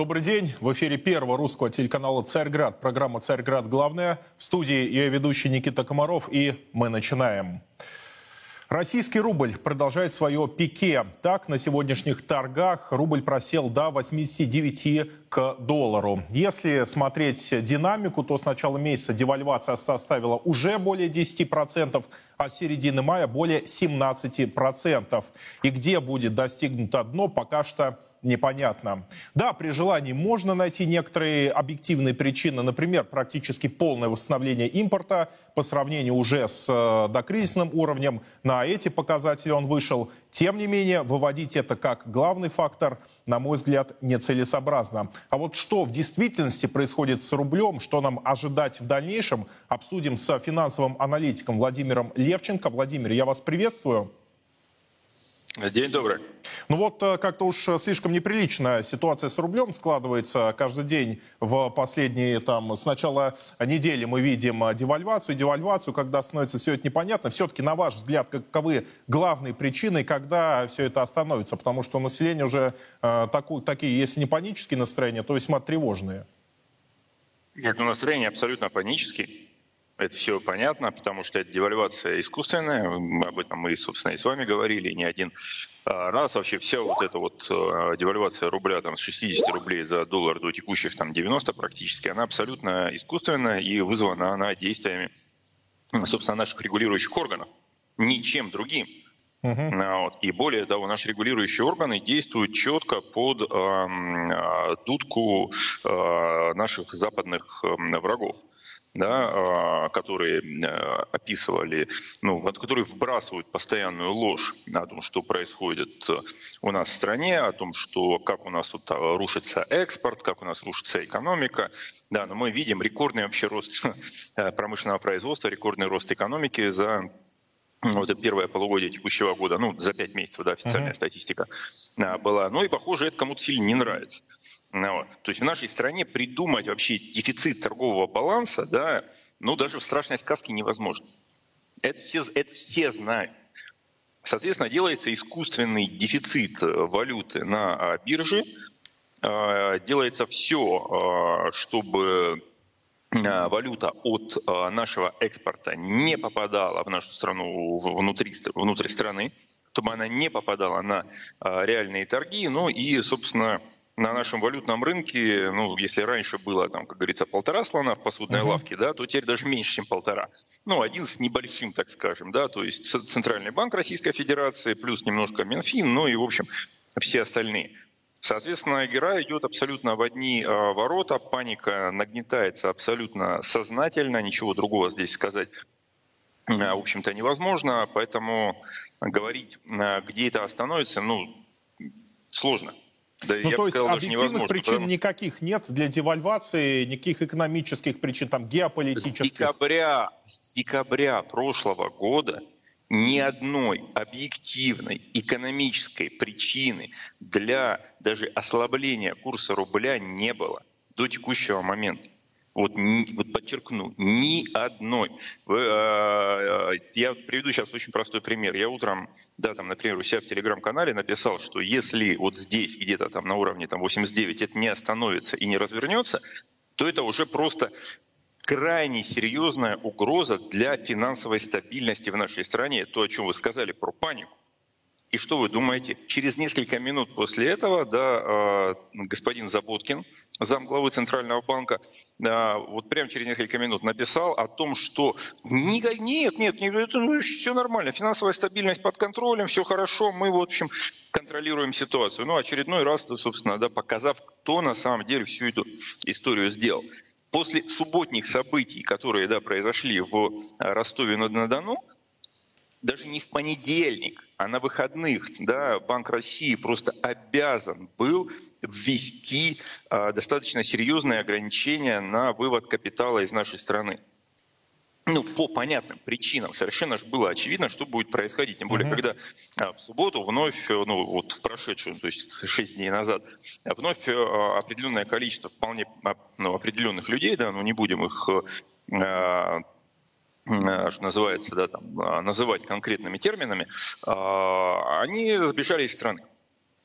Добрый день. В эфире первого русского телеканала «Царьград». Программа «Царьград. Главная». В студии ее ведущий Никита Комаров. И мы начинаем. Российский рубль продолжает свое пике. Так, на сегодняшних торгах рубль просел до 89 к доллару. Если смотреть динамику, то с начала месяца девальвация составила уже более 10%, а с середины мая более 17%. И где будет достигнуто дно, пока что непонятно. Да, при желании можно найти некоторые объективные причины, например, практически полное восстановление импорта по сравнению уже с э, докризисным уровнем. На эти показатели он вышел. Тем не менее, выводить это как главный фактор, на мой взгляд, нецелесообразно. А вот что в действительности происходит с рублем, что нам ожидать в дальнейшем, обсудим с финансовым аналитиком Владимиром Левченко. Владимир, я вас приветствую. День добрый. Ну вот э, как-то уж слишком неприличная ситуация с рублем складывается каждый день в последние, там, с начала недели мы видим э, девальвацию, девальвацию, когда становится все это непонятно. Все-таки, на ваш взгляд, каковы главные причины, когда все это остановится? Потому что у населения уже э, таку, такие, если не панические настроения, то весьма тревожные. Нет, ну настроение абсолютно панические. Это все понятно, потому что это девальвация искусственная. Об этом мы, собственно, и с вами говорили не один а, раз. Вообще вся вот эта вот а, девальвация рубля там, с 60 рублей за доллар до текущих там 90 практически, она абсолютно искусственная и вызвана она действиями, собственно, наших регулирующих органов. Ничем другим. Uh-huh. Вот. И более того, наши регулирующие органы действуют четко под э, дудку э, наших западных э, врагов да, а, которые э, описывали, ну, которые вбрасывают постоянную ложь о том, что происходит э, у нас в стране, о том, что как у нас тут а, рушится экспорт, как у нас рушится экономика. Да, но мы видим рекордный вообще рост э, промышленного производства, рекордный рост экономики за ну, это первое полугодие текущего года, ну, за пять месяцев, да, официальная uh-huh. статистика была. Ну и, похоже, это кому-то сильно не нравится. Ну, вот. То есть в нашей стране придумать вообще дефицит торгового баланса, да, ну даже в страшной сказке невозможно. Это все, это все знают. Соответственно, делается искусственный дефицит э, валюты на а, бирже, а, делается все, а, чтобы валюта от нашего экспорта не попадала в нашу страну внутри, внутрь страны, чтобы она не попадала на реальные торги, ну и, собственно, на нашем валютном рынке, ну, если раньше было, там, как говорится, полтора слона в посудной uh-huh. лавке, да, то теперь даже меньше, чем полтора. Ну, один с небольшим, так скажем, да, то есть Центральный банк Российской Федерации, плюс немножко Минфин, ну и, в общем, все остальные. Соответственно, игра идет абсолютно в одни э, ворота, паника нагнетается абсолютно сознательно, ничего другого здесь сказать, э, в общем-то, невозможно, поэтому говорить, э, где это остановится, ну, сложно. Да, ну, то есть сказал, объективных причин потому... никаких нет для девальвации, никаких экономических причин, там, геополитических. С декабря, с декабря прошлого года ни одной объективной экономической причины для даже ослабления курса рубля не было до текущего момента. Вот, вот подчеркну, ни одной. Вы, э, я приведу сейчас очень простой пример. Я утром, да, там, например, у себя в телеграм-канале написал, что если вот здесь где-то там на уровне там, 89 это не остановится и не развернется, то это уже просто крайне серьезная угроза для финансовой стабильности в нашей стране. То, о чем вы сказали про панику. И что вы думаете? Через несколько минут после этого да, а, господин Заботкин, замглавы Центрального банка, вот прямо через несколько минут написал о том, что нет, нет, нет, это ну, все нормально, финансовая стабильность под контролем, все хорошо, мы, в общем, контролируем ситуацию. Ну, очередной раз, собственно, да, показав, кто на самом деле всю эту историю сделал. После субботних событий, которые да, произошли в Ростове-на-Дону, даже не в понедельник, а на выходных да, Банк России просто обязан был ввести э, достаточно серьезные ограничения на вывод капитала из нашей страны. Ну, по понятным причинам. Совершенно же было очевидно, что будет происходить. Тем более, mm-hmm. когда а, в субботу вновь, ну, вот в прошедшую, то есть 6 дней назад, вновь а, определенное количество вполне ну, определенных людей, да, ну, не будем их а, Э, что называется, да, там, а, называть конкретными терминами, а, они сбежали из страны.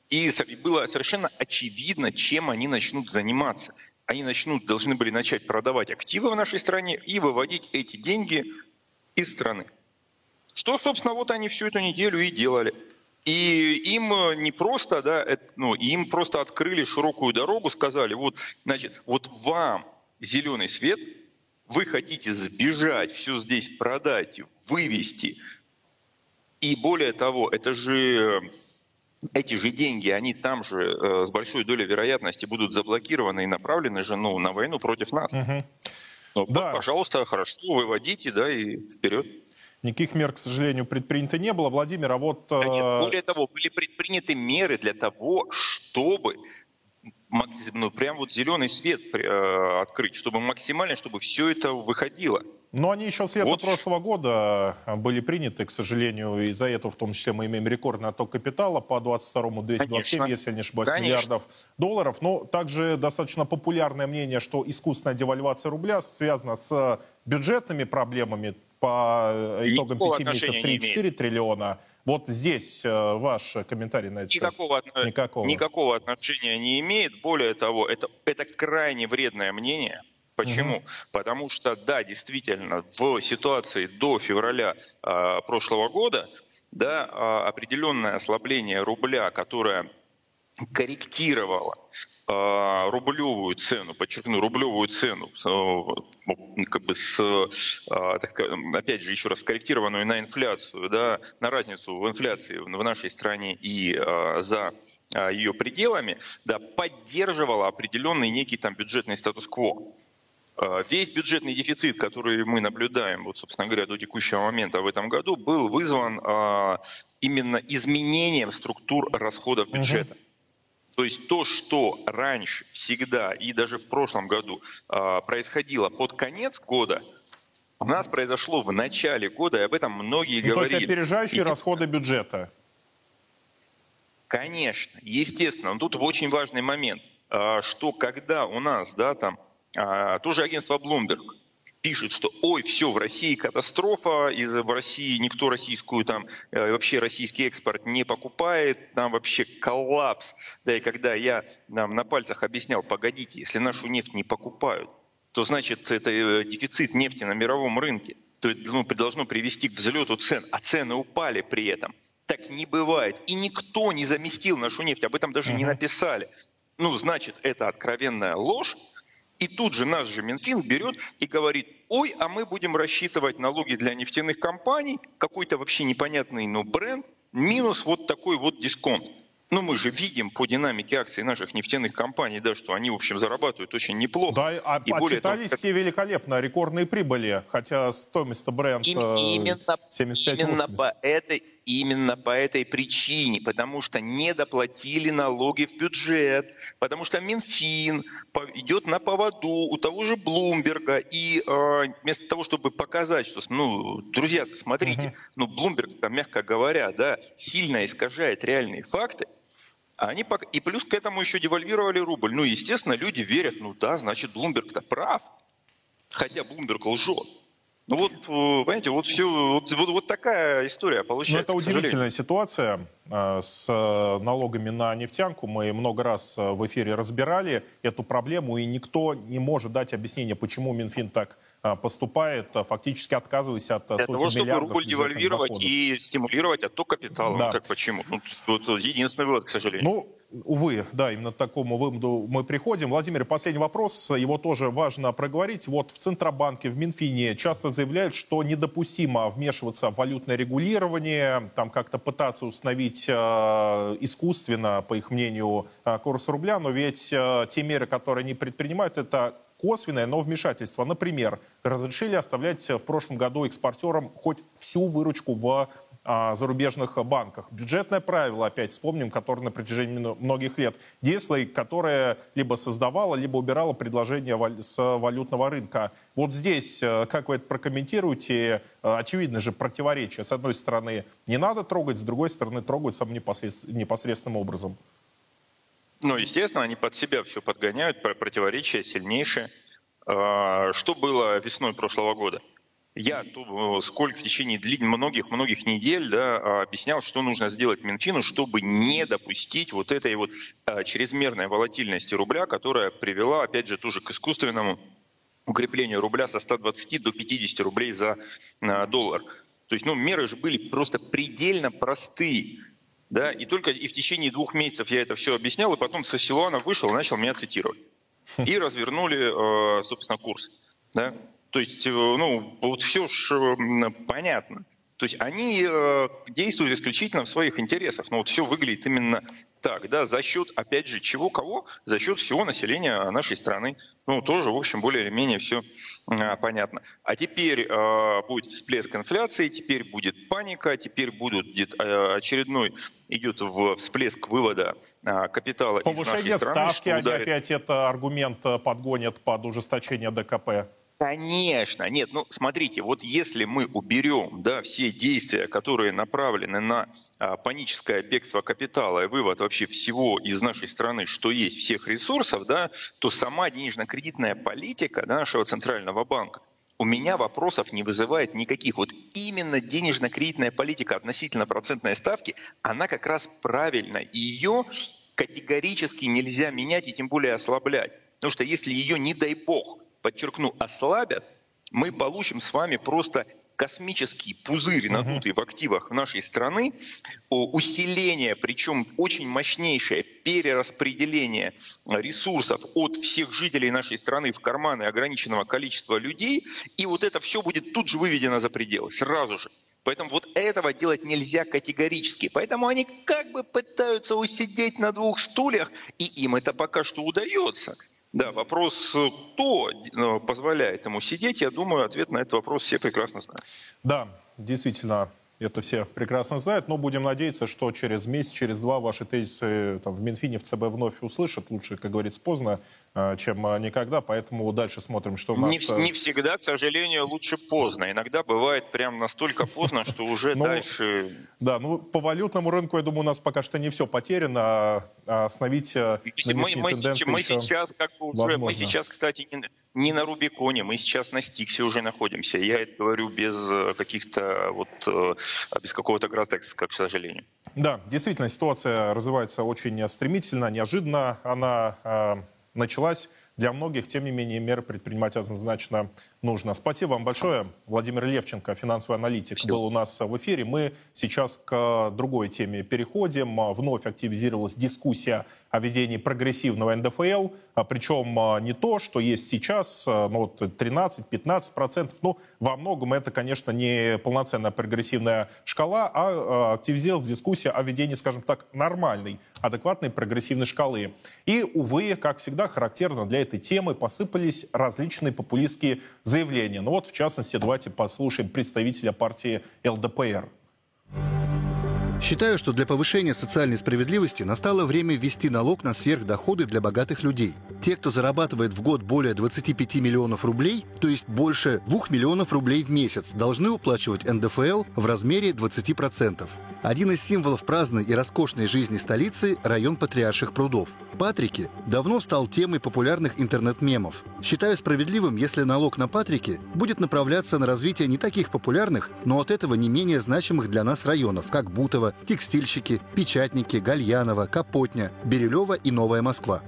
И было совершенно очевидно, чем они начнут заниматься. Они начнут, должны были начать продавать активы в нашей стране и выводить эти деньги из страны. Что, собственно, вот они всю эту неделю и делали. И им не просто, да, ну, им просто открыли широкую дорогу, сказали, вот, значит, вот вам зеленый свет, вы хотите сбежать, все здесь продать, вывести. И более того, это же эти же деньги, они там же э, с большой долей вероятности будут заблокированы и направлены же ну, на войну против нас. Угу. Ну, да. пожалуйста, хорошо, выводите, да, и вперед. Никаких мер, к сожалению, предпринято не было. Владимир, а вот... Да нет, э, более того, были предприняты меры для того, чтобы ну, прям вот зеленый свет э, открыть, чтобы максимально, чтобы все это выходило. Но они еще с лета вот. прошлого года э, были приняты, к сожалению, и за это в том числе мы имеем рекордный отток капитала по 22-му 227, Конечно. если не ошибаюсь, Конечно. миллиардов долларов. Но также достаточно популярное мнение, что искусственная девальвация рубля связана с бюджетными проблемами по э, итогам пяти месяцев 3-4 триллиона. Вот здесь э, ваш комментарий на это. Никакого, никакого. никакого отношения не имеет. Более того, это, это крайне вредное мнение. Почему? Угу. Потому что, да, действительно, в ситуации до февраля э, прошлого года да, э, определенное ослабление рубля, которое корректировало э, рублевую цену, подчеркну, рублевую цену, как бы с, так, опять же, еще раз скорректированную на инфляцию, да, на разницу в инфляции в нашей стране и за ее пределами, да, поддерживала определенный некий там бюджетный статус-кво. Весь бюджетный дефицит, который мы наблюдаем, вот, собственно говоря, до текущего момента в этом году, был вызван именно изменением структур расходов бюджета. Угу. То есть то, что раньше всегда и даже в прошлом году э, происходило под конец года, у нас произошло в начале года, и об этом многие ну, говорили. То есть опережающие и... расходы бюджета. Конечно, естественно. Но тут очень важный момент, э, что когда у нас, да, там, э, тоже агентство Bloomberg пишет, что ой, все, в России катастрофа, из в России никто российскую там, э, вообще российский экспорт не покупает, там вообще коллапс. Да, и когда я нам на пальцах объяснял, погодите, если нашу нефть не покупают, то значит это э, дефицит нефти на мировом рынке, то это ну, должно привести к взлету цен, а цены упали при этом. Так не бывает. И никто не заместил нашу нефть, об этом даже uh-huh. не написали. Ну, значит, это откровенная ложь, и тут же наш же Минфин берет и говорит, ой, а мы будем рассчитывать налоги для нефтяных компаний, какой-то вообще непонятный ну, бренд, минус вот такой вот дисконт. Ну, мы же видим по динамике акций наших нефтяных компаний, да, что они, в общем, зарабатывают очень неплохо. Да, а и более того, все великолепно, рекордные прибыли, хотя стоимость бренд именно, 75 именно по этой именно по этой причине, потому что не доплатили налоги в бюджет, потому что Минфин идет на поводу у того же Блумберга, и э, вместо того, чтобы показать, что, ну, друзья, смотрите, uh-huh. ну, Блумберг, там, мягко говоря, да, сильно искажает реальные факты, они пока... И плюс к этому еще девальвировали рубль. Ну, естественно, люди верят, ну да, значит, Блумберг-то прав. Хотя Блумберг лжет. Ну вот, э, понимаете, вот все, вот, вот, вот такая история получается. Ну, это удивительная ситуация э, с э, налогами на нефтянку. Мы много раз в эфире разбирали эту проблему, и никто не может дать объяснение, почему Минфин так поступает, фактически отказываясь от Для того, чтобы рубль девальвировать доходов. и стимулировать отток капитала. Да. Ну, так почему? Ну, вот единственный вывод, к сожалению. Ну, Увы, да, именно к такому выводу мы приходим. Владимир, последний вопрос, его тоже важно проговорить. Вот в Центробанке, в Минфине часто заявляют, что недопустимо вмешиваться в валютное регулирование, там как-то пытаться установить э, искусственно, по их мнению, курс рубля, но ведь э, те меры, которые они предпринимают, это косвенное, но вмешательство. Например, разрешили оставлять в прошлом году экспортерам хоть всю выручку в а, зарубежных банках. Бюджетное правило, опять вспомним, которое на протяжении многих лет действовало, которое либо создавало, либо убирало предложение с валютного рынка. Вот здесь, э, как вы это прокомментируете, э, очевидно же противоречие. С одной стороны, не надо трогать, с другой стороны, трогать самым непосредственным образом. Ну, естественно, они под себя все подгоняют, противоречия сильнейшие. А, что было весной прошлого года? Я сколько в течение многих-многих недель да, объяснял, что нужно сделать Минфину, чтобы не допустить вот этой вот чрезмерной волатильности рубля, которая привела, опять же, тоже к искусственному укреплению рубля со 120 до 50 рублей за доллар. То есть, ну, меры же были просто предельно простые. Да, и только и в течение двух месяцев я это все объяснял, и потом со Силуана вышел и начал меня цитировать. И развернули, э, собственно, курс. Да? То есть, э, ну, вот все ж понятно. То есть они э, действуют исключительно в своих интересах. Но вот все выглядит именно так, да, за счет, опять же, чего, кого? За счет всего населения нашей страны. Ну, тоже, в общем, более или менее все э, понятно. А теперь э, будет всплеск инфляции, теперь будет паника, теперь будут, э, очередной идет в всплеск вывода э, капитала Повышение из нашей страны. ставки, они опять это аргумент э, подгонят под ужесточение ДКП. Конечно, нет, ну смотрите, вот если мы уберем да, все действия, которые направлены на а, паническое бегство капитала и вывод вообще всего из нашей страны, что есть, всех ресурсов, да, то сама денежно-кредитная политика да, нашего центрального банка у меня вопросов не вызывает никаких. Вот именно денежно-кредитная политика относительно процентной ставки, она как раз правильна. И ее категорически нельзя менять и тем более ослаблять. Потому что если ее, не дай бог, подчеркну, ослабят, мы получим с вами просто космический пузырь, надутый в активах нашей страны, усиление, причем очень мощнейшее перераспределение ресурсов от всех жителей нашей страны в карманы ограниченного количества людей, и вот это все будет тут же выведено за пределы, сразу же. Поэтому вот этого делать нельзя категорически. Поэтому они как бы пытаются усидеть на двух стульях, и им это пока что удается. Да, вопрос, кто э, позволяет ему сидеть, я думаю, ответ на этот вопрос все прекрасно знают. Да, действительно, это все прекрасно знают, но будем надеяться, что через месяц, через два ваши тезисы там, в Минфине, в ЦБ вновь услышат. Лучше, как говорится, поздно, э, чем э, никогда, поэтому дальше смотрим, что у нас... Не, не всегда, к сожалению, лучше поздно. Иногда бывает прям настолько поздно, что уже ну, дальше... Да, ну по валютному рынку, я думаю, у нас пока что не все потеряно. А, а остановить мы, мы, мы сейчас как бы уже... Мы сейчас, кстати, не не на Рубиконе, мы сейчас на Стиксе уже находимся. Я это говорю без э, каких-то вот, э, без какого-то гротекса, к сожалению. Да, действительно, ситуация развивается очень стремительно, неожиданно. Она э, началась для многих, тем не менее, меры предпринимать однозначно нужно. Спасибо вам большое. Владимир Левченко, финансовый аналитик, Все. был у нас в эфире. Мы сейчас к другой теме переходим. Вновь активизировалась дискуссия о введении прогрессивного НДФЛ, а причем а, не то, что есть сейчас, а, ну, вот 13-15%, ну, во многом это, конечно, не полноценная прогрессивная шкала, а активизировалась дискуссия о введении, скажем так, нормальной, адекватной прогрессивной шкалы. И, увы, как всегда, характерно для этой темы посыпались различные популистские заявления. Ну вот, в частности, давайте послушаем представителя партии ЛДПР. Считаю, что для повышения социальной справедливости настало время ввести налог на сверхдоходы для богатых людей. Те, кто зарабатывает в год более 25 миллионов рублей, то есть больше 2 миллионов рублей в месяц, должны уплачивать НДФЛ в размере 20%. Один из символов праздной и роскошной жизни столицы – район Патриарших прудов. Патрики давно стал темой популярных интернет-мемов. Считаю справедливым, если налог на Патрики будет направляться на развитие не таких популярных, но от этого не менее значимых для нас районов, как Бутово, Текстильщики, Печатники, Гальянова, Капотня, Бирюлева и Новая Москва.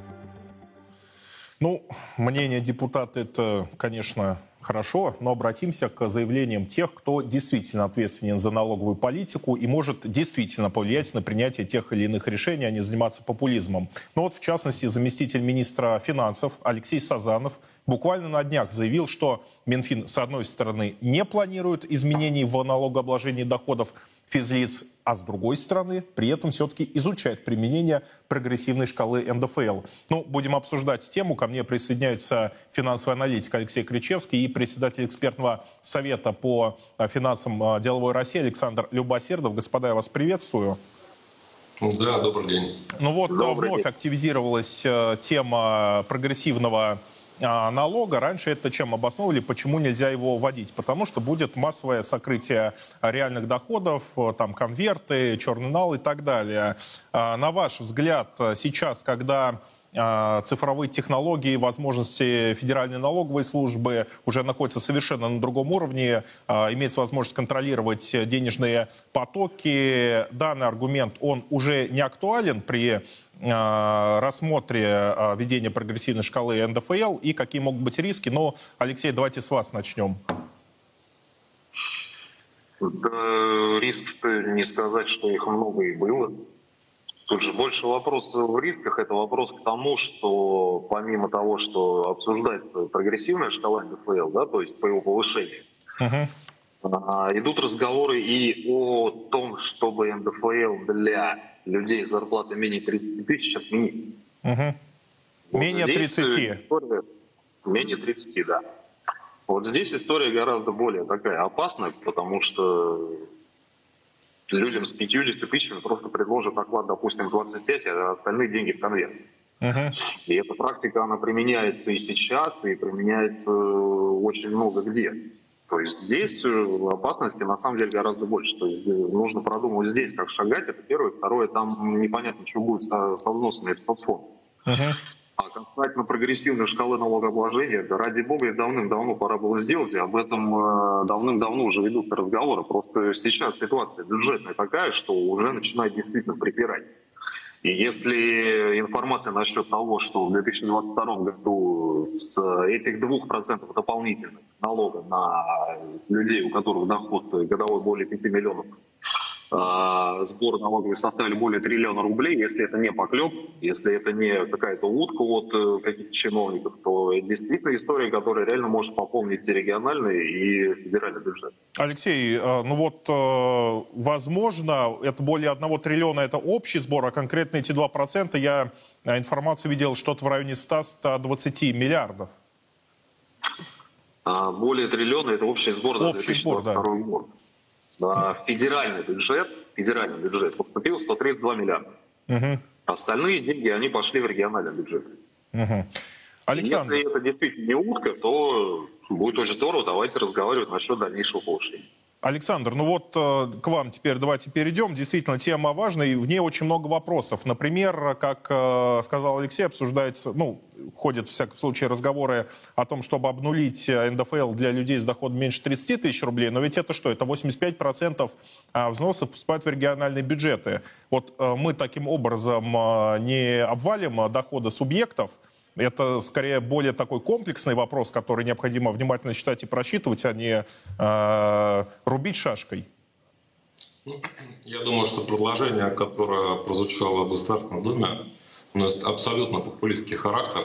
Ну, мнение депутата это, конечно, хорошо, но обратимся к заявлениям тех, кто действительно ответственен за налоговую политику и может действительно повлиять на принятие тех или иных решений, а не заниматься популизмом. Ну вот, в частности, заместитель министра финансов Алексей Сазанов буквально на днях заявил, что Минфин, с одной стороны, не планирует изменений в налогообложении доходов, физлиц, а с другой стороны, при этом все-таки изучать применение прогрессивной шкалы НДФЛ. Ну, будем обсуждать тему. Ко мне присоединяются финансовый аналитик Алексей Кричевский и председатель экспертного совета по а, финансам а, деловой России Александр Любосердов. Господа, я вас приветствую. Да, добрый день. Ну вот, добрый вновь день. активизировалась тема прогрессивного а, налога. Раньше это чем обосновывали, почему нельзя его вводить? Потому что будет массовое сокрытие реальных доходов, э, там конверты, черный нал и так далее. А, на ваш взгляд, сейчас, когда а, цифровые технологии, возможности Федеральной налоговой службы уже находятся совершенно на другом уровне, а, имеется возможность контролировать денежные потоки. Данный аргумент, он уже не актуален при а, рассмотре введения прогрессивной шкалы НДФЛ и какие могут быть риски. Но, Алексей, давайте с вас начнем. Да, риск не сказать, что их много и было. Тут же больше вопрос в рисках. Это вопрос к тому, что помимо того, что обсуждается прогрессивная шкала НДФЛ, да, то есть по его повышению, uh-huh. идут разговоры и о том, чтобы НДФЛ для людей с зарплатой менее 30 тысяч отменить. Uh-huh. Вот менее 30? История, менее 30, да. Вот здесь история гораздо более такая опасная, потому что людям с 50 тысячами просто предложат оклад, допустим, 25, а остальные деньги в конверте. Uh-huh. И эта практика, она применяется и сейчас, и применяется очень много где. То есть здесь э, опасности на самом деле гораздо больше. То есть э, нужно продумывать здесь, как шагать. Это первое. Второе, там непонятно, что будет со, со взносами в соцфонд. Uh-huh. А касательно прогрессивной шкалы налогообложения, да ради бога, давным-давно пора было сделать, и об этом э, давным-давно уже ведутся разговоры. Просто сейчас ситуация бюджетная такая, что уже начинает действительно припирать. И если информация насчет того, что в 2022 году с этих 2% дополнительных налога на людей, у которых доход годовой более 5 миллионов сбор налоговый составили более триллиона рублей. Если это не поклеп, если это не какая-то утка от э, каких-то чиновников, то действительно история, которая реально может пополнить и региональный, и федеральный бюджет. Алексей, э, ну вот, э, возможно, это более одного триллиона, это общий сбор, а конкретно эти 2% я информацию видел что-то в районе 100-120 миллиардов. А более триллиона – это общий сбор за общий 2022 сбор, да. год федеральный бюджет, федеральный бюджет поступил 132 миллиарда. Угу. Остальные деньги, они пошли в региональный бюджет. Угу. Александр... Если это действительно не утка, то будет очень здорово, давайте разговаривать насчет дальнейшего повышения. Александр, ну вот э, к вам теперь давайте перейдем. Действительно, тема важная, и в ней очень много вопросов. Например, как э, сказал Алексей, обсуждается, ну, ходят, в всяком случае, разговоры о том, чтобы обнулить э, НДФЛ для людей с доходом меньше 30 тысяч рублей. Но ведь это что? Это 85% а, взносов поступают в региональные бюджеты. Вот мы таким образом не обвалим доходы субъектов, это скорее более такой комплексный вопрос, который необходимо внимательно читать и просчитывать, а не э, рубить шашкой. Ну, я думаю, что предложение, которое прозвучало в Государственном Думе, носит абсолютно популистский характер.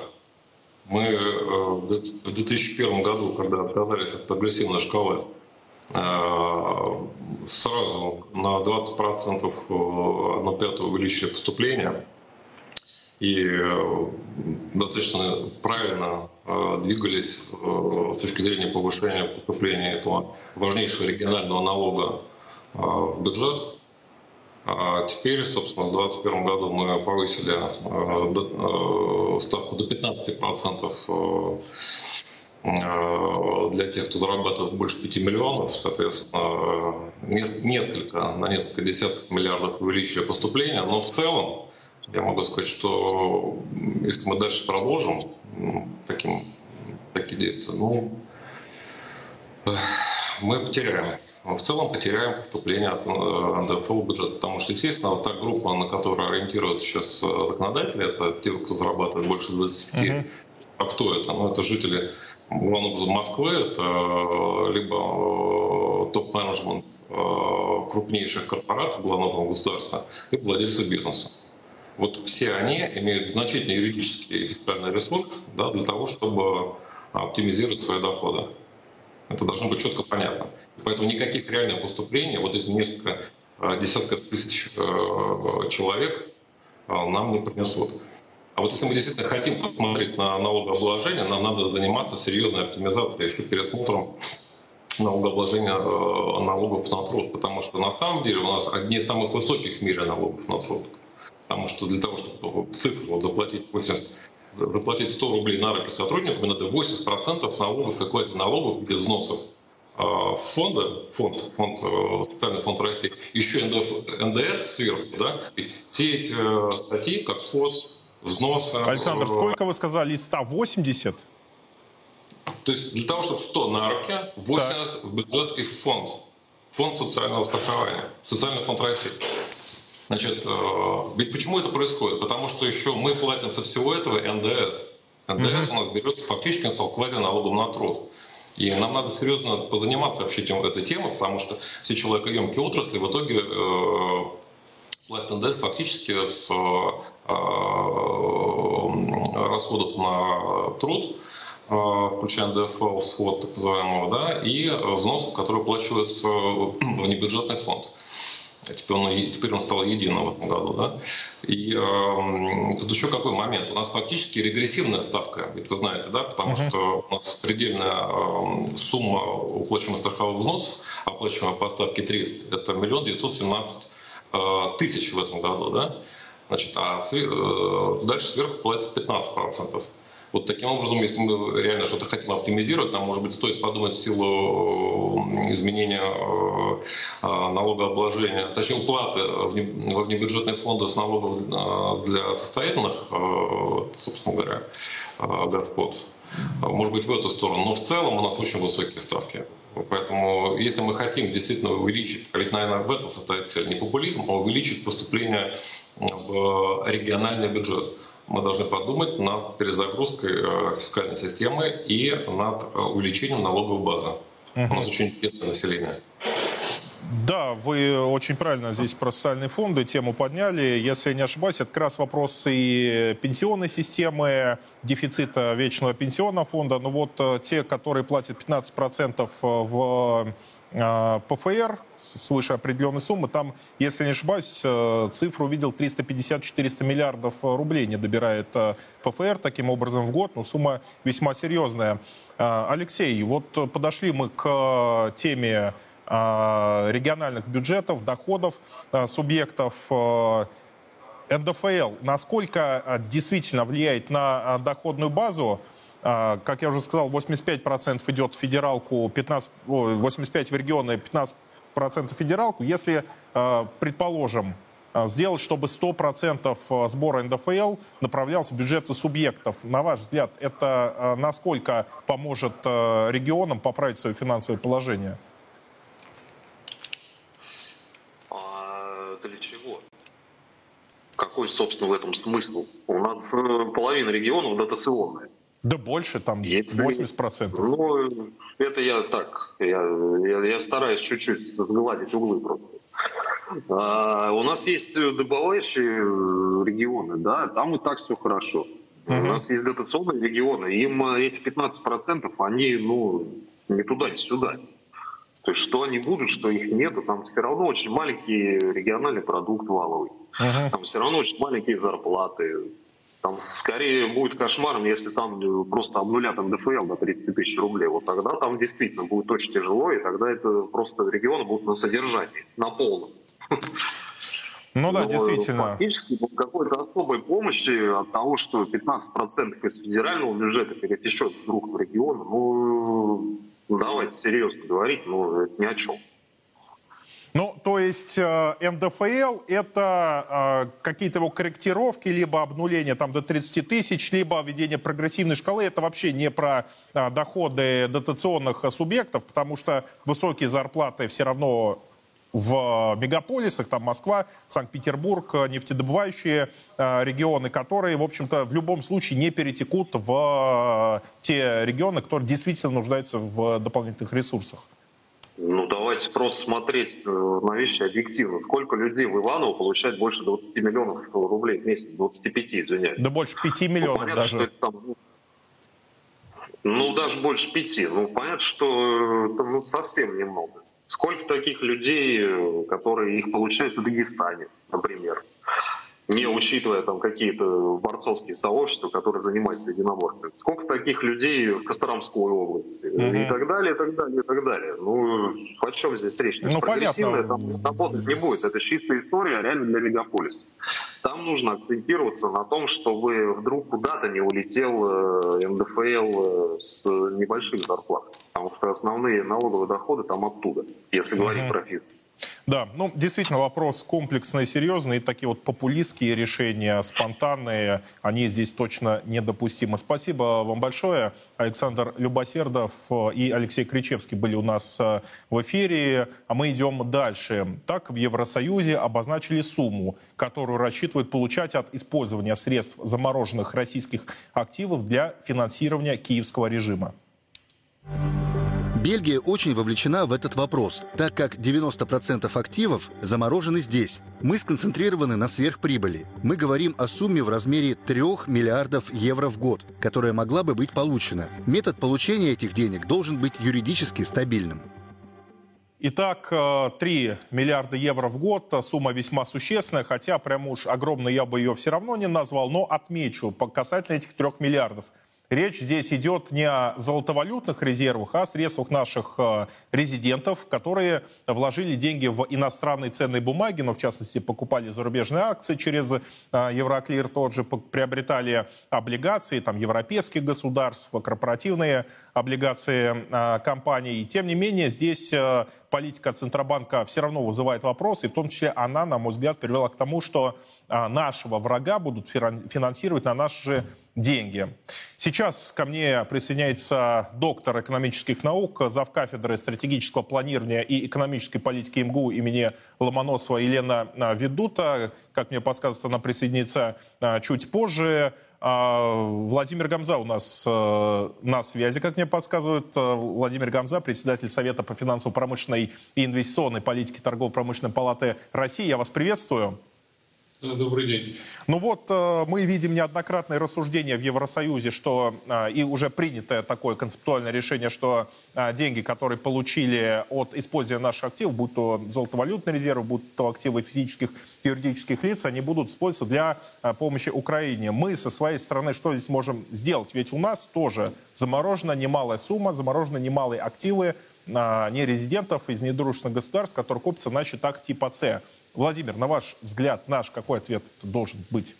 Мы э, в 2001 году, когда отказались от прогрессивной шкалы, э, сразу на 20% э, на пятое увеличили поступления и э, достаточно правильно э, двигались э, с точки зрения повышения поступления этого важнейшего регионального налога в бюджет. А теперь, собственно, в 2021 году мы повысили ставку до 15% для тех, кто зарабатывает больше 5 миллионов, соответственно, несколько, на несколько десятков миллиардов увеличили поступления, но в целом я могу сказать, что если мы дальше продолжим таким, такие действия, ну, мы потеряем. В целом потеряем поступление от э, НДФЛ в бюджет, потому что, естественно, вот та группа, на которую ориентируются сейчас э, законодатели, это те, кто зарабатывает больше 25. Uh-huh. А кто это? Ну, это жители, главным образом, Москвы, это э, либо топ-менеджмент крупнейших корпораций, главного государства, либо владельцы бизнеса. Вот все они имеют значительный юридический и фискальный ресурс да, для того, чтобы оптимизировать свои доходы. Это должно быть четко понятно. Поэтому никаких реальных поступлений, вот эти несколько а, десятков тысяч э, человек а, нам не принесут. А вот если мы действительно хотим посмотреть на налогообложение, нам надо заниматься серьезной оптимизацией и пересмотром налогообложения э, налогов на труд, потому что на самом деле у нас одни из самых высоких в мире налогов на труд. Потому что для того, чтобы в цифру вот заплатить 80 заплатить 100 рублей на руки сотруднику, надо 80% налогов квази налогов без взносов а, фонда, фонд, фонд, э, социальный фонд России, еще НДФ, НДС сверху, да, все эти э, статьи, как ФОД, взносы. Александр, сколько вы сказали? 180? То есть для того, чтобы 100 на руке, 80 так. в бюджет и в фонд. Фонд социального страхования. Социальный фонд России. Значит, ведь почему это происходит? Потому что еще мы платим со всего этого НДС. НДС у нас берется фактически стал квази-налогом на труд. И нам надо серьезно позаниматься вообще тем, этой темой, потому что все человекоемкие отрасли в итоге э, платят НДС фактически с э, расходов на труд, э, включая НДФЛ, свод так называемого, да, и взносов, которые оплачиваются в небюджетный фонд. Теперь он, теперь он стал единым в этом году. Да? И э, тут еще какой момент. У нас фактически регрессивная ставка, ведь вы знаете, да, потому uh-huh. что у нас предельная э, сумма уплачиваемых страховых взносов, оплачиваемая по ставке 30, это миллион девятьсот семнадцать э, тысяч в этом году. Да? Значит, а свер, э, дальше сверху платится 15%. Вот таким образом, если мы реально что-то хотим оптимизировать, нам, может быть, стоит подумать в силу э, изменения э, э, налогообложения, точнее, уплаты во внебюджетные фонды с налогов для состоятельных, собственно говоря, господ. Может быть, в эту сторону. Но в целом у нас очень высокие ставки. Поэтому, если мы хотим действительно увеличить, ведь, наверное, в этом состоит цель, не популизм, а увеличить поступление в региональный бюджет мы должны подумать над перезагрузкой э, фискальной системы и над э, увеличением налоговой базы. У нас очень бедное население. Да, вы очень правильно здесь про социальные фонды тему подняли. Если я не ошибаюсь, это как раз вопрос и пенсионной системы, дефицита вечного пенсионного фонда. Но вот э, те, которые платят 15% в а, ПФР свыше определенной суммы. Там, если не ошибаюсь, э, цифру увидел 350-400 миллиардов рублей не добирает э, ПФР таким образом в год. Но сумма весьма серьезная. Алексей, вот подошли мы к теме региональных бюджетов, доходов субъектов НДФЛ. Насколько действительно влияет на доходную базу как я уже сказал, 85% идет в федералку, 15, 85 в регионы, 15% в федералку. Если, предположим, сделать, чтобы 100% сбора НДФЛ направлялся в бюджеты субъектов. На ваш взгляд, это насколько поможет регионам поправить свое финансовое положение? А для чего? Какой, собственно, в этом смысл? У нас э, половина регионов дотационная. Да больше, там Если, 80%. Ну, это я так, я, я, я стараюсь чуть-чуть сгладить углы просто. А, у нас есть добывающие регионы, да, там и так все хорошо. Угу. У нас есть дотационные регионы, им эти 15% они, ну, не туда, не сюда. То есть что они будут, что их нету, там все равно очень маленький региональный продукт валовый. uh Там все равно очень маленькие зарплаты. Там скорее будет кошмаром, если там э, просто обнулят НДФЛ на 30 тысяч рублей. Вот тогда там действительно будет очень тяжело, и тогда это просто регионы будут на содержании, на полном. Ну да, Но действительно. Фактически какой-то особой помощи от того, что 15% из федерального бюджета перетечет вдруг в регион, ну, давайте серьезно говорить, ну, это ни о чем. Ну, то есть э, МДФЛ это э, какие-то его корректировки, либо обнуление там до 30 тысяч, либо введение прогрессивной шкалы. Это вообще не про э, доходы дотационных субъектов, потому что высокие зарплаты все равно в мегаполисах, там Москва, Санкт-Петербург, нефтедобывающие э, регионы, которые, в общем-то, в любом случае не перетекут в э, те регионы, которые действительно нуждаются в дополнительных ресурсах. Ну, давайте просто смотреть э, на вещи объективно. Сколько людей в Иваново получает больше 20 миллионов рублей в месяц? 25, извиняюсь. Да больше 5 ну, миллионов ну, понятно, даже. Что это там, ну, даже больше 5. Ну, понятно, что это ну, совсем немного. Сколько таких людей, э, которые их получают в Дагестане, например? Не учитывая там какие-то борцовские сообщества, которые занимаются единоборством. Сколько таких людей в Костромской области mm-hmm. и так далее, и так далее, и так далее. Ну, о чем здесь речь? Ну, понятно. там работать не будет. Это чистая история реально для мегаполиса. Там нужно акцентироваться на том, чтобы вдруг куда-то не улетел э, НДФЛ э, с небольших зарплат. Потому что основные налоговые доходы там оттуда, если mm-hmm. говорить про физику. Да, ну, действительно, вопрос комплексный, серьезный. И такие вот популистские решения, спонтанные, они здесь точно недопустимы. Спасибо вам большое. Александр Любосердов и Алексей Кричевский были у нас э, в эфире. А мы идем дальше. Так, в Евросоюзе обозначили сумму, которую рассчитывают получать от использования средств замороженных российских активов для финансирования киевского режима. Бельгия очень вовлечена в этот вопрос, так как 90% активов заморожены здесь. Мы сконцентрированы на сверхприбыли. Мы говорим о сумме в размере 3 миллиардов евро в год, которая могла бы быть получена. Метод получения этих денег должен быть юридически стабильным. Итак, 3 э, миллиарда евро в год, сумма весьма существенная, хотя прям уж огромной я бы ее все равно не назвал, но отмечу касательно этих 3 миллиардов – Речь здесь идет не о золотовалютных резервах, а о средствах наших э, резидентов, которые вложили деньги в иностранные ценные бумаги, но в частности покупали зарубежные акции через э, Евроклир, тот же приобретали облигации там, европейских государств, корпоративные облигации э, компаний. И, тем не менее, здесь политика Центробанка все равно вызывает вопросы, и в том числе она, на мой взгляд, привела к тому, что нашего врага будут финансировать на наши же деньги. Сейчас ко мне присоединяется доктор экономических наук, завкафедры стратегического планирования и экономической политики МГУ имени Ломоносова Елена а, Ведута. Как мне подсказывают, она присоединится а, чуть позже. А, Владимир Гамза у нас на связи, как мне подсказывают. Владимир Гамза, председатель Совета по финансово-промышленной и инвестиционной политике Торгово-промышленной палаты России. Я вас приветствую. Добрый день. Ну вот э, мы видим неоднократные рассуждения в Евросоюзе, что э, и уже принятое такое концептуальное решение, что э, деньги, которые получили от использования наших активов, будь то золотовалютный резерв, будь то активы физических и юридических лиц, они будут использоваться для помощи Украине. Мы со своей стороны что здесь можем сделать? Ведь у нас тоже заморожена немалая сумма, заморожены немалые активы нерезидентов из недружественных государств, которые копятся на счетах типа С. Владимир, на ваш взгляд, наш какой ответ должен быть?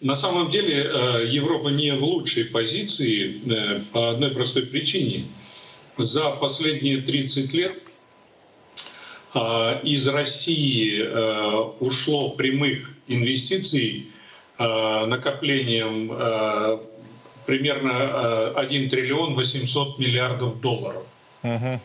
На самом деле э, Европа не в лучшей позиции э, по одной простой причине. За последние 30 лет э, из России ушло прямых инвестиций накоплением примерно 1 триллион 800 миллиардов долларов. Угу.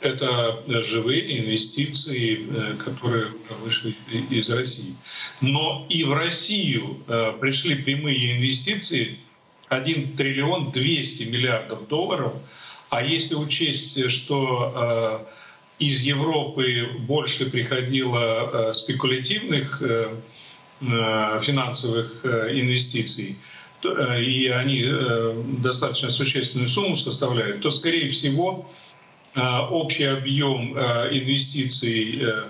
Это живые инвестиции, э, которые вышли из России. Но и в Россию э, пришли прямые инвестиции 1 триллион 200 миллиардов долларов. А если учесть, что э, из Европы больше приходило спекулятивных финансовых инвестиций, и они достаточно существенную сумму составляют, то, скорее всего, Э, общий объем э, инвестиций э,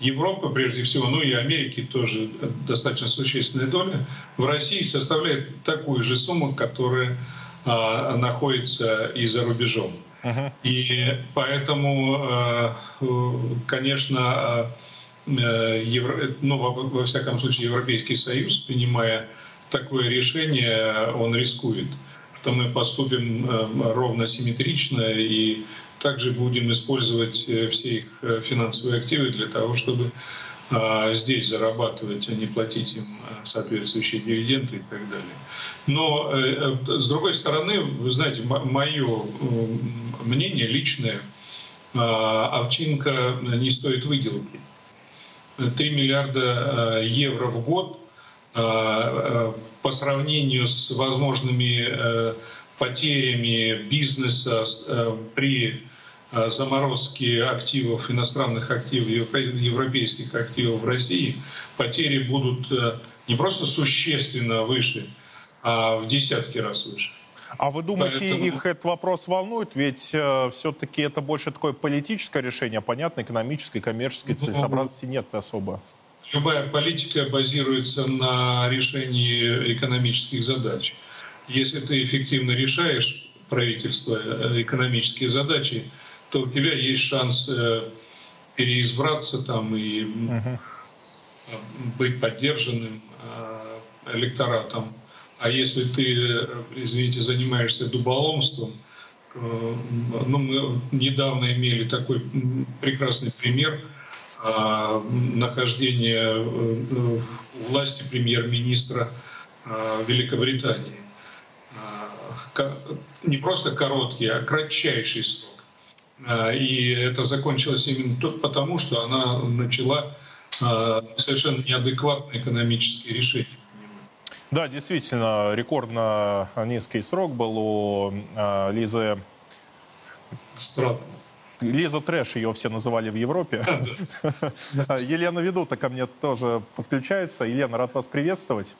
Европы, прежде всего, ну и Америки тоже достаточно существенная доля, в России составляет такую же сумму, которая находится и за рубежом. Uh-huh. И поэтому, конечно, Евро... ну, во всяком случае, Европейский Союз, принимая такое решение, он рискует, что мы поступим ровно симметрично и также будем использовать э, все их э, финансовые активы для того, чтобы а, здесь зарабатывать, а не платить им э, соответствующие дивиденды и так далее. Но с другой стороны, вы знаете, мое мнение личное, а, овчинка не стоит выделки. 3 миллиарда евро в год а, по сравнению с возможными потерями бизнеса при заморозки активов, иностранных активов, европейских активов в России, потери будут э, не просто существенно выше, а в десятки раз выше. А вы думаете, Поэтому... их этот вопрос волнует? Ведь э, все-таки это больше такое политическое решение, понятно, экономической, коммерческой целесообразности нет особо. Любая политика базируется на решении экономических задач. Если ты эффективно решаешь правительство э, экономические задачи, то у тебя есть шанс э, переизбраться там и uh-huh. быть поддержанным э, электоратом. А если ты, извините, занимаешься дуболомством, ну, мы недавно имели такой прекрасный пример нахождения у власти премьер-министра Великобритании. Не просто короткий, а кратчайший срок. И это закончилось именно потому, что она начала совершенно неадекватные экономические решения. Да, действительно, рекордно низкий срок был у э, Лизы... Странно. Лиза Трэш ее все называли в Европе. Елена Ведута ко мне тоже подключается. Елена, рад вас приветствовать.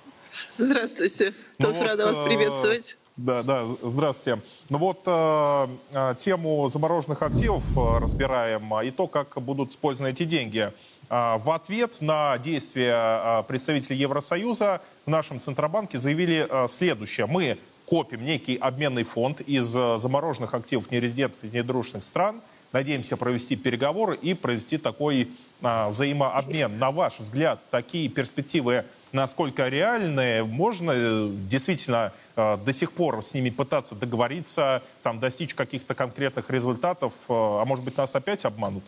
Здравствуйте. Ну Тоже вот, рада вас приветствовать. Да, да, здравствуйте. Ну вот э, э, тему замороженных активов э, разбираем и то, как будут использованы эти деньги. Э, в ответ на действия представителей Евросоюза в нашем Центробанке заявили следующее. Мы копим некий обменный фонд из замороженных активов нерезидентов из недружественных стран. Надеемся провести переговоры и провести такой э, взаимообмен. На ваш взгляд, такие перспективы насколько реальные, можно действительно до сих пор с ними пытаться договориться, там, достичь каких-то конкретных результатов, а может быть нас опять обманут?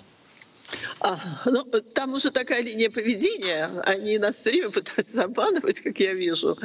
А, ну, там уже такая линия поведения, они нас все время пытаются обманывать, как я вижу.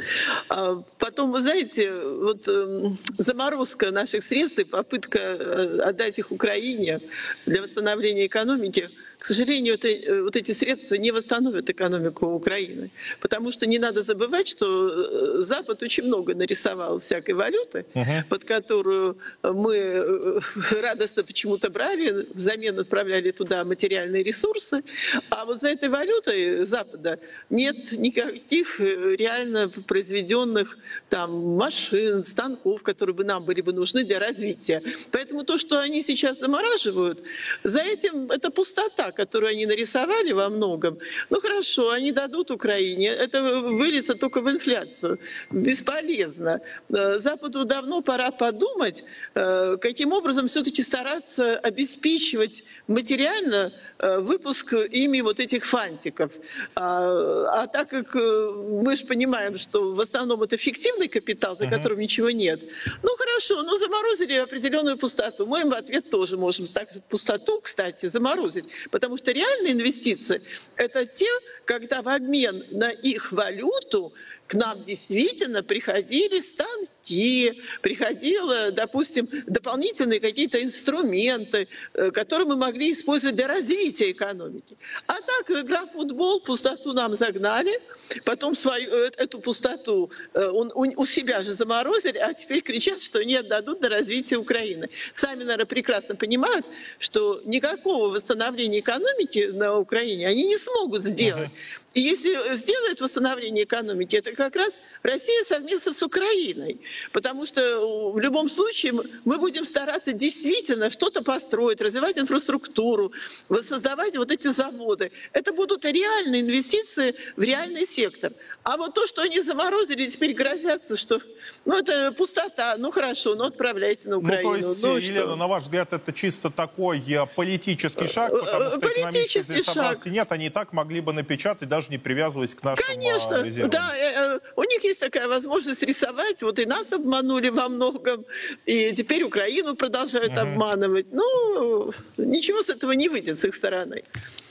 А потом, вы знаете, вот э, заморозка наших средств и попытка э, отдать их Украине для восстановления экономики – к сожалению, это, э, вот эти средства не восстановят экономику Украины, потому что не надо забывать, что э, Запад очень много нарисовал всякой валюты, uh-huh. под которую мы э, радостно почему-то брали, взамен отправляли туда материальные ресурсы, а вот за этой валютой Запада нет никаких реально произведенных там машин, станков, которые бы нам были бы нужны для развития. Поэтому то, что они сейчас замораживают, за этим это пустота, которую они нарисовали во многом, ну хорошо, они дадут Украине, это выльется только в инфляцию. Бесполезно. Э, Западу давно пора подумать, э, каким образом все-таки стараться обеспечивать материально Э, выпуск ими вот этих фантиков. А, а так как мы же понимаем, что в основном это фиктивный капитал, за которым uh-huh. ничего нет, ну хорошо, ну заморозили определенную пустоту. Мы им в ответ тоже можем так пустоту, кстати, заморозить. Потому что реальные инвестиции – это те, когда в обмен на их валюту к нам действительно приходили станки, приходили, допустим, дополнительные какие-то инструменты, э, которые мы могли использовать для развития экономики. А так, игра в футбол, пустоту нам загнали, потом свою, э, эту пустоту э, он, у, себя же заморозили, а теперь кричат, что не отдадут на развитие Украины. Сами, наверное, прекрасно понимают, что никакого восстановления экономики на Украине они не смогут сделать. И если сделает восстановление экономики, это как раз Россия совместно с Украиной. Потому что в любом случае мы будем стараться действительно что-то построить, развивать инфраструктуру, воссоздавать вот эти заводы. Это будут реальные инвестиции в реальный сектор. А вот то, что они заморозили, теперь грозятся, что ну это пустота, ну хорошо, ну отправляйте на Украину. Ну то есть, ну, Елена, что? на ваш взгляд, это чисто такой э, политический шаг, потому что политический шаг. нет, они и так могли бы напечатать, даже не привязываясь к нашим Конечно, э, резервам. да, э, у них есть такая возможность рисовать, вот и нас обманули во многом, и теперь Украину продолжают угу. обманывать. Ну, ничего с этого не выйдет с их стороны.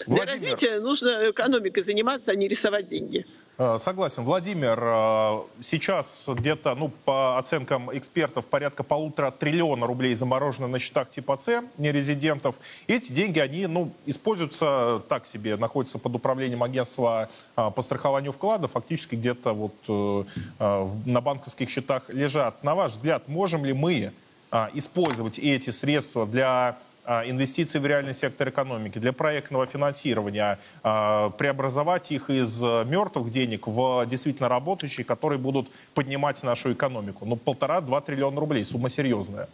Владимир. Для развития нужно экономикой заниматься, а не рисовать деньги. Э, согласен. Владимир, э, сейчас где-то, ну, по оценкам экспертов, порядка полутора триллиона рублей заморожено на счетах типа С нерезидентов. Эти деньги, они, ну, используются так себе, находятся под управлением агентства э, по страхованию вкладов, фактически где-то вот на банковских счетах лежат. На ваш взгляд, можем ли мы использовать эти средства для а, инвестиций в реальный сектор экономики, для проектного финансирования, а, преобразовать их из мертвых денег в действительно работающие, которые будут поднимать нашу экономику. Ну, полтора-два триллиона рублей, сумма серьезная.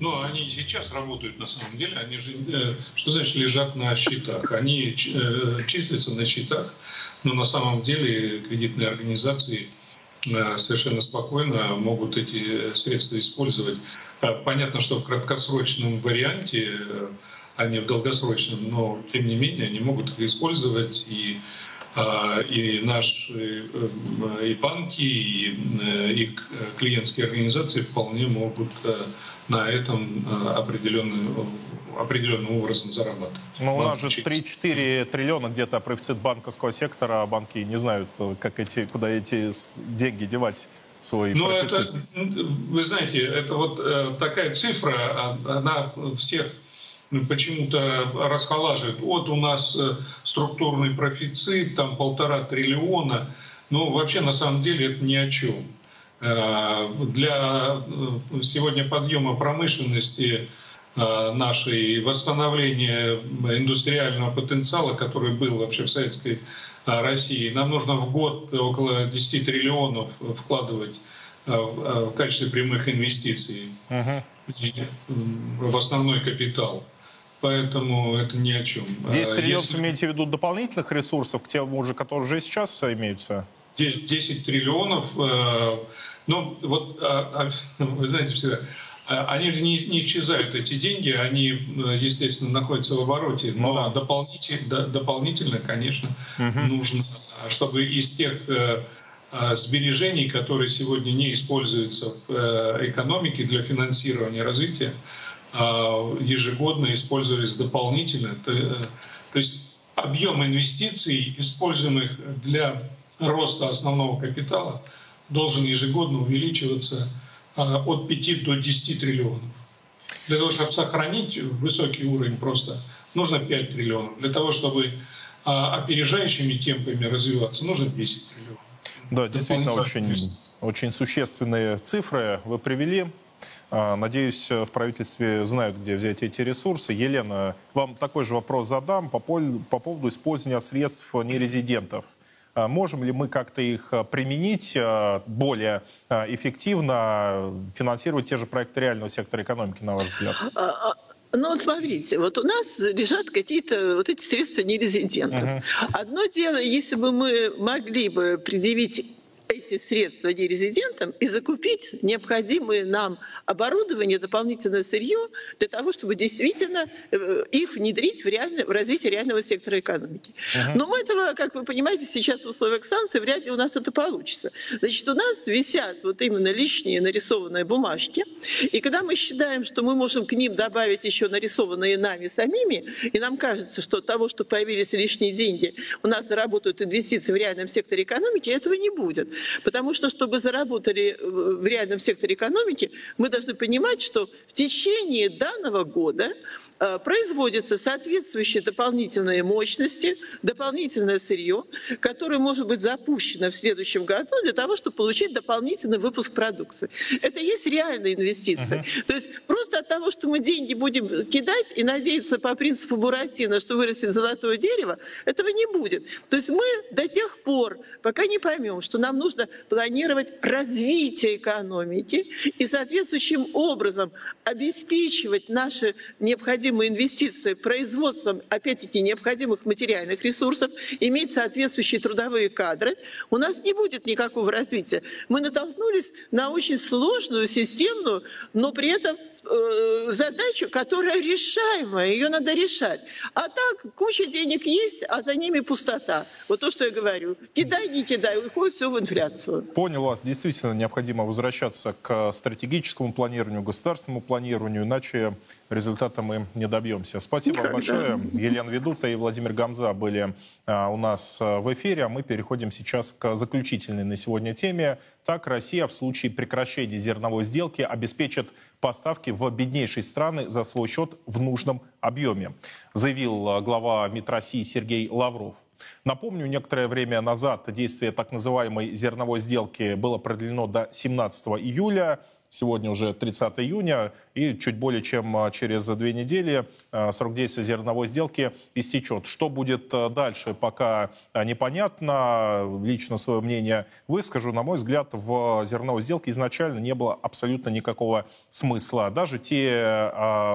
Ну, они сейчас работают на самом деле, они же, э, что значит, лежат на счетах. Они э, числятся на счетах, но на самом деле кредитные организации э, совершенно спокойно могут эти средства использовать Понятно, что в краткосрочном варианте, а не в долгосрочном, но тем не менее они могут их использовать. И и наши и банки, и, и клиентские организации вполне могут на этом определенным, определенным образом зарабатывать. Ну, у нас же 3-4 триллиона где-то профицит банковского сектора, а банки не знают, как эти, куда эти деньги девать свой Ну, это, вы знаете, это вот э, такая цифра, она всех почему-то расхолаживает. Вот у нас э, структурный профицит, там полтора триллиона. Ну, вообще, на самом деле, это ни о чем. Э, для сегодня подъема промышленности нашей, восстановления индустриального потенциала, который был вообще в Советской России, нам нужно в год около 10 триллионов вкладывать в качестве прямых инвестиций uh-huh. в основной капитал. Поэтому это ни о чем. 10 триллионов Если... имеете в виду дополнительных ресурсов к тем уже, которые уже сейчас имеются? 10 триллионов ну, вот, а, а, вы знаете, всегда, они же не, не исчезают, эти деньги, они, э, естественно, находятся в обороте, но ну, да. дополнительно, дополнительно, конечно, угу. нужно, чтобы из тех э, сбережений, которые сегодня не используются в э, экономике для финансирования развития, ежегодно использовались дополнительно. То есть объем инвестиций, используемых для роста основного капитала – должен ежегодно увеличиваться от 5 до 10 триллионов. Для того, чтобы сохранить высокий уровень просто, нужно 5 триллионов. Для того, чтобы а, опережающими темпами развиваться, нужно 10 триллионов. Да, действительно, очень, очень существенные цифры вы привели. А, надеюсь, в правительстве знают, где взять эти ресурсы. Елена, вам такой же вопрос задам по поводу использования средств нерезидентов. А можем ли мы как-то их а, применить а, более эффективно, финансировать те же проекты реального сектора экономики, на ваш взгляд? Ну вот смотрите, вот у нас лежат какие-то вот эти средства нерезидентов. Uh-huh. Одно дело, если бы мы могли бы предъявить эти средства нерезидентам и закупить необходимые нам оборудование, дополнительное сырье для того, чтобы действительно э, их внедрить в, реально, в развитие реального сектора экономики. Uh-huh. Но мы этого, как вы понимаете, сейчас в условиях санкций вряд ли у нас это получится. Значит, у нас висят вот именно лишние нарисованные бумажки, и когда мы считаем, что мы можем к ним добавить еще нарисованные нами самими, и нам кажется, что от того, что появились лишние деньги, у нас заработают инвестиции в реальном секторе экономики, этого не будет. Потому что, чтобы заработали в реальном секторе экономики, мы должны понимать, что в течение данного года Э, производятся соответствующие дополнительные мощности, дополнительное сырье, которое может быть запущено в следующем году для того, чтобы получить дополнительный выпуск продукции. Это есть реальные инвестиции. Uh-huh. То есть просто от того, что мы деньги будем кидать и надеяться по принципу Буратино, что вырастет золотое дерево, этого не будет. То есть мы до тех пор, пока не поймем, что нам нужно планировать развитие экономики и соответствующим образом обеспечивать наши необходимые необходимые инвестиции производством, опять-таки, необходимых материальных ресурсов, иметь соответствующие трудовые кадры, у нас не будет никакого развития. Мы натолкнулись на очень сложную, системную, но при этом э, задачу, которая решаемая, ее надо решать. А так, куча денег есть, а за ними пустота. Вот то, что я говорю. Кидай, не кидай, уходит все в инфляцию. Понял вас. Действительно, необходимо возвращаться к стратегическому планированию, государственному планированию, иначе результата мы не добьемся. Спасибо Никогда. большое. Елена Ведута и Владимир Гамза были а, у нас а, в эфире, а мы переходим сейчас к заключительной на сегодня теме. Так Россия в случае прекращения зерновой сделки обеспечит поставки в беднейшие страны за свой счет в нужном объеме, заявил а, глава МИД России Сергей Лавров. Напомню, некоторое время назад действие так называемой зерновой сделки было продлено до 17 июля. Сегодня уже 30 июня, и чуть более чем а, через две недели а, срок действия зерновой сделки истечет. Что будет а, дальше, пока непонятно. Лично свое мнение выскажу. На мой взгляд, в зерновой сделке изначально не было абсолютно никакого смысла. Даже те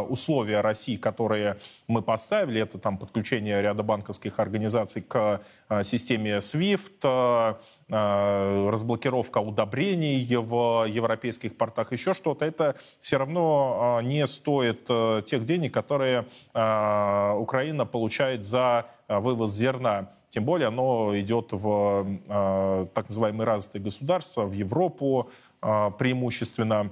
условия России, которые мы поставили, это там подключение ряда банковских организаций к системе SWIFT, разблокировка удобрений в европейских портах, еще что-то, это все равно не стоит тех денег, которые Украина получает за вывоз зерна тем более оно идет в э, так называемые развитые государства, в Европу э, преимущественно.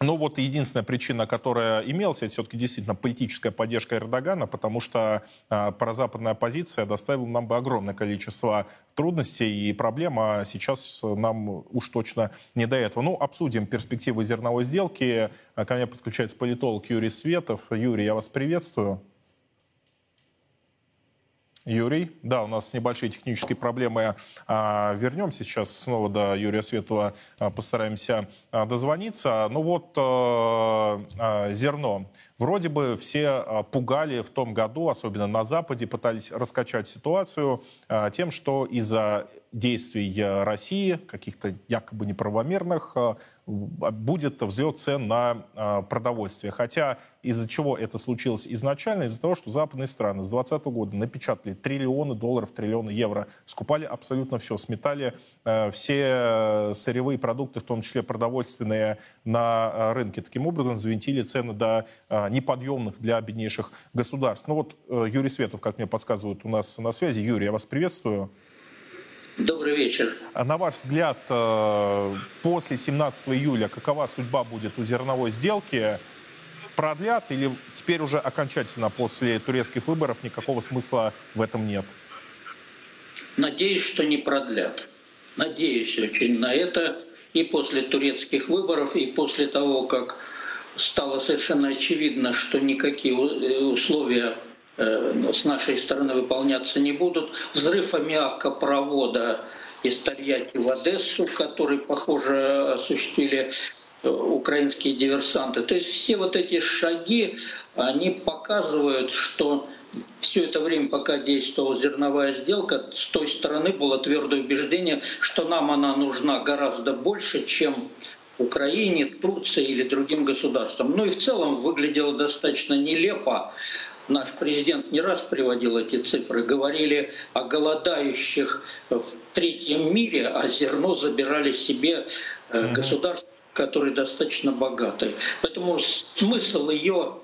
Ну вот единственная причина, которая имелась, это все-таки действительно политическая поддержка Эрдогана, потому что э, прозападная оппозиция доставила нам бы огромное количество трудностей и проблем, а сейчас нам уж точно не до этого. Ну, обсудим перспективы зерновой сделки. Ко мне подключается политолог Юрий Светов. Юрий, я вас приветствую. Юрий. Да, у нас небольшие технические проблемы. А, вернемся сейчас снова до Юрия Светова, а, постараемся а, дозвониться. Ну вот зерно. Вроде бы все пугали в том году, особенно на Западе, пытались раскачать ситуацию тем, что из-за действий России, каких-то якобы неправомерных, будет взлет цен на продовольствие. Хотя из-за чего это случилось изначально? Из-за того, что западные страны с 2020 года напечатали триллионы долларов, триллионы евро, скупали абсолютно все, сметали э, все сырьевые продукты, в том числе продовольственные, на э, рынке. Таким образом, взвинтили цены до э, неподъемных для беднейших государств. Ну вот э, Юрий Светов, как мне подсказывают, у нас на связи. Юрий, я вас приветствую. Добрый вечер. А на ваш взгляд, э, после 17 июля какова судьба будет у зерновой сделки? продлят или теперь уже окончательно после турецких выборов никакого смысла в этом нет? Надеюсь, что не продлят. Надеюсь очень на это и после турецких выборов, и после того, как стало совершенно очевидно, что никакие э, условия с нашей стороны выполняться не будут. Взрыв аммиакопровода из Тольятти в Одессу, который, похоже, осуществили украинские диверсанты. То есть все вот эти шаги, они показывают, что все это время, пока действовала зерновая сделка, с той стороны было твердое убеждение, что нам она нужна гораздо больше, чем Украине, Турции или другим государствам. Ну и в целом выглядело достаточно нелепо. Наш президент не раз приводил эти цифры. Говорили о голодающих в третьем мире, а зерно забирали себе э, государства который достаточно богатый. Поэтому смысл ее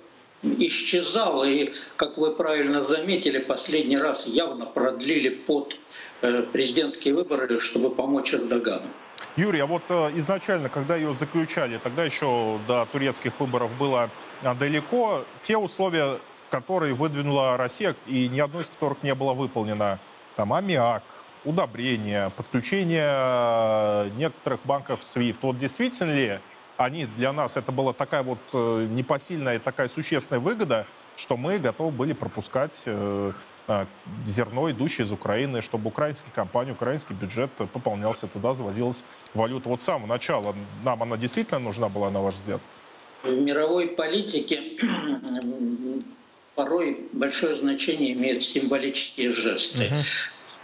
исчезал, и, как вы правильно заметили, последний раз явно продлили под э, президентские выборы, чтобы помочь Эрдогану. Юрий, а вот э, изначально, когда ее заключали, тогда еще до турецких выборов было э, далеко, те условия, которые выдвинула Россия, и ни одно из которых не было выполнено, там аммиак, удобрения, подключение э, некоторых банков SWIFT. Вот действительно ли они для нас, это была такая вот э, непосильная, такая существенная выгода, что мы готовы были пропускать э, зерно, идущее из Украины, чтобы украинские компании, украинский бюджет пополнялся туда, завозилась валюта. Вот с самого начала нам она действительно нужна была, на ваш взгляд? В мировой политике порой большое значение имеют символические жесты. Uh-huh.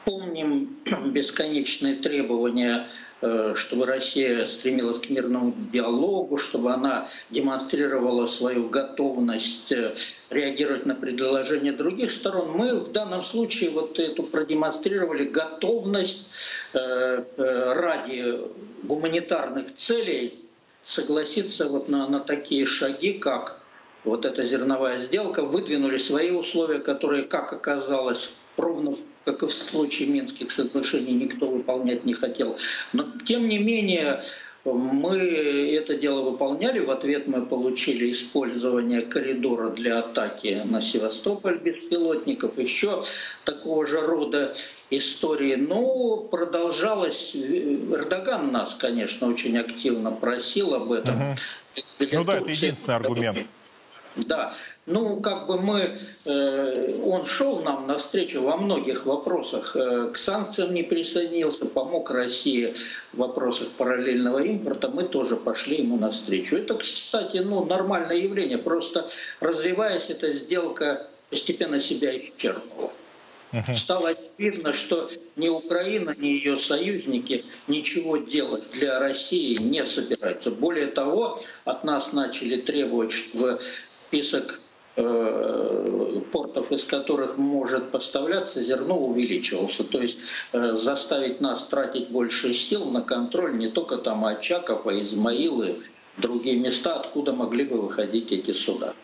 Помним бесконечные требования э, чтобы Россия стремилась к мирному диалогу, чтобы она демонстрировала свою готовность э, реагировать на предложения других сторон. Мы в данном случае вот эту продемонстрировали готовность э, ради гуманитарных целей согласиться вот на, на такие шаги, как вот эта зерновая сделка, выдвинули свои условия, которые, как оказалось, ровно как и в случае Минских соглашений, никто выполнять не хотел. Но тем не менее, мы это дело выполняли. В ответ мы получили использование коридора для атаки на Севастополь беспилотников. Еще такого же рода истории. Но продолжалось. Эрдоган нас, конечно, очень активно просил об этом. Угу. Ну да, это единственный аргумент. Да, ну как бы мы, э, он шел нам навстречу во многих вопросах. Э, к санкциям не присоединился, помог России в вопросах параллельного импорта. Мы тоже пошли ему навстречу. Это, кстати, ну нормальное явление. Просто развиваясь, эта сделка постепенно себя исчерпала. Стало очевидно, что ни Украина, ни ее союзники ничего делать для России не собираются. Более того, от нас начали требовать, чтобы список э, портов, из которых может поставляться зерно, увеличивался. То есть э, заставить нас тратить больше сил на контроль не только там Очаков, а Измаилы, другие места, откуда могли бы выходить эти суда.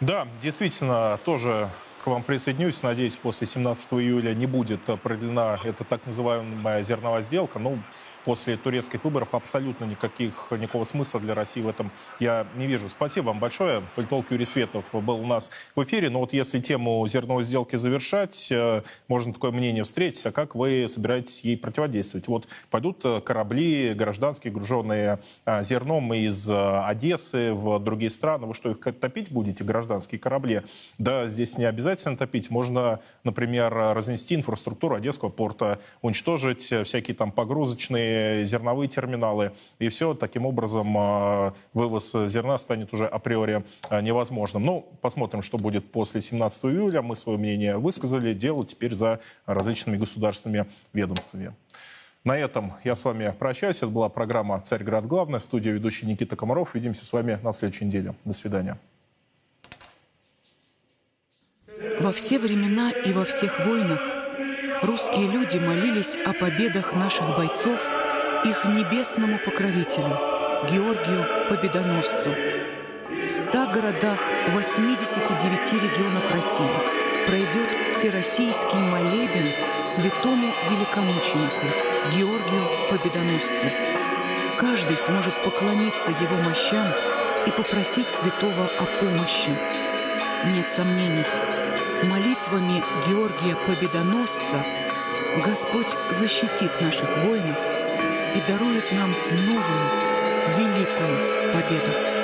Да, действительно, тоже к вам присоединюсь. Надеюсь, после 17 июля не будет продлена эта так называемая зерновая сделка. Ну, после турецких выборов абсолютно никаких, никакого смысла для России в этом я не вижу. Спасибо вам большое. Политолог Юрий Светов был у нас в эфире. Но вот если тему зерновой сделки завершать, э, можно такое мнение встретить. А как вы собираетесь ей противодействовать? Вот пойдут э, корабли гражданские, груженные э, зерном из Одессы в другие страны. Вы что, их топить будете, гражданские корабли? Да, здесь не обязательно топить. Можно, например, разнести инфраструктуру Одесского порта, уничтожить всякие там погрузочные зерновые терминалы. И все, таким образом а, вывоз зерна станет уже априори а, невозможным. Ну, посмотрим, что будет после 17 июля. Мы свое мнение высказали. Дело теперь за различными государственными ведомствами. На этом я с вами прощаюсь. Это была программа «Царьград. Главное». В студии ведущий Никита Комаров. Увидимся с вами на следующей неделе. До свидания. Во все времена и во всех войнах русские люди молились о победах наших бойцов их небесному покровителю, Георгию Победоносцу. В ста городах 89 регионов России пройдет всероссийский молебен святому великомученику Георгию Победоносцу. Каждый сможет поклониться его мощам и попросить святого о помощи. Нет сомнений, молитвами Георгия Победоносца Господь защитит наших воинов и дарует нам новую великую победу.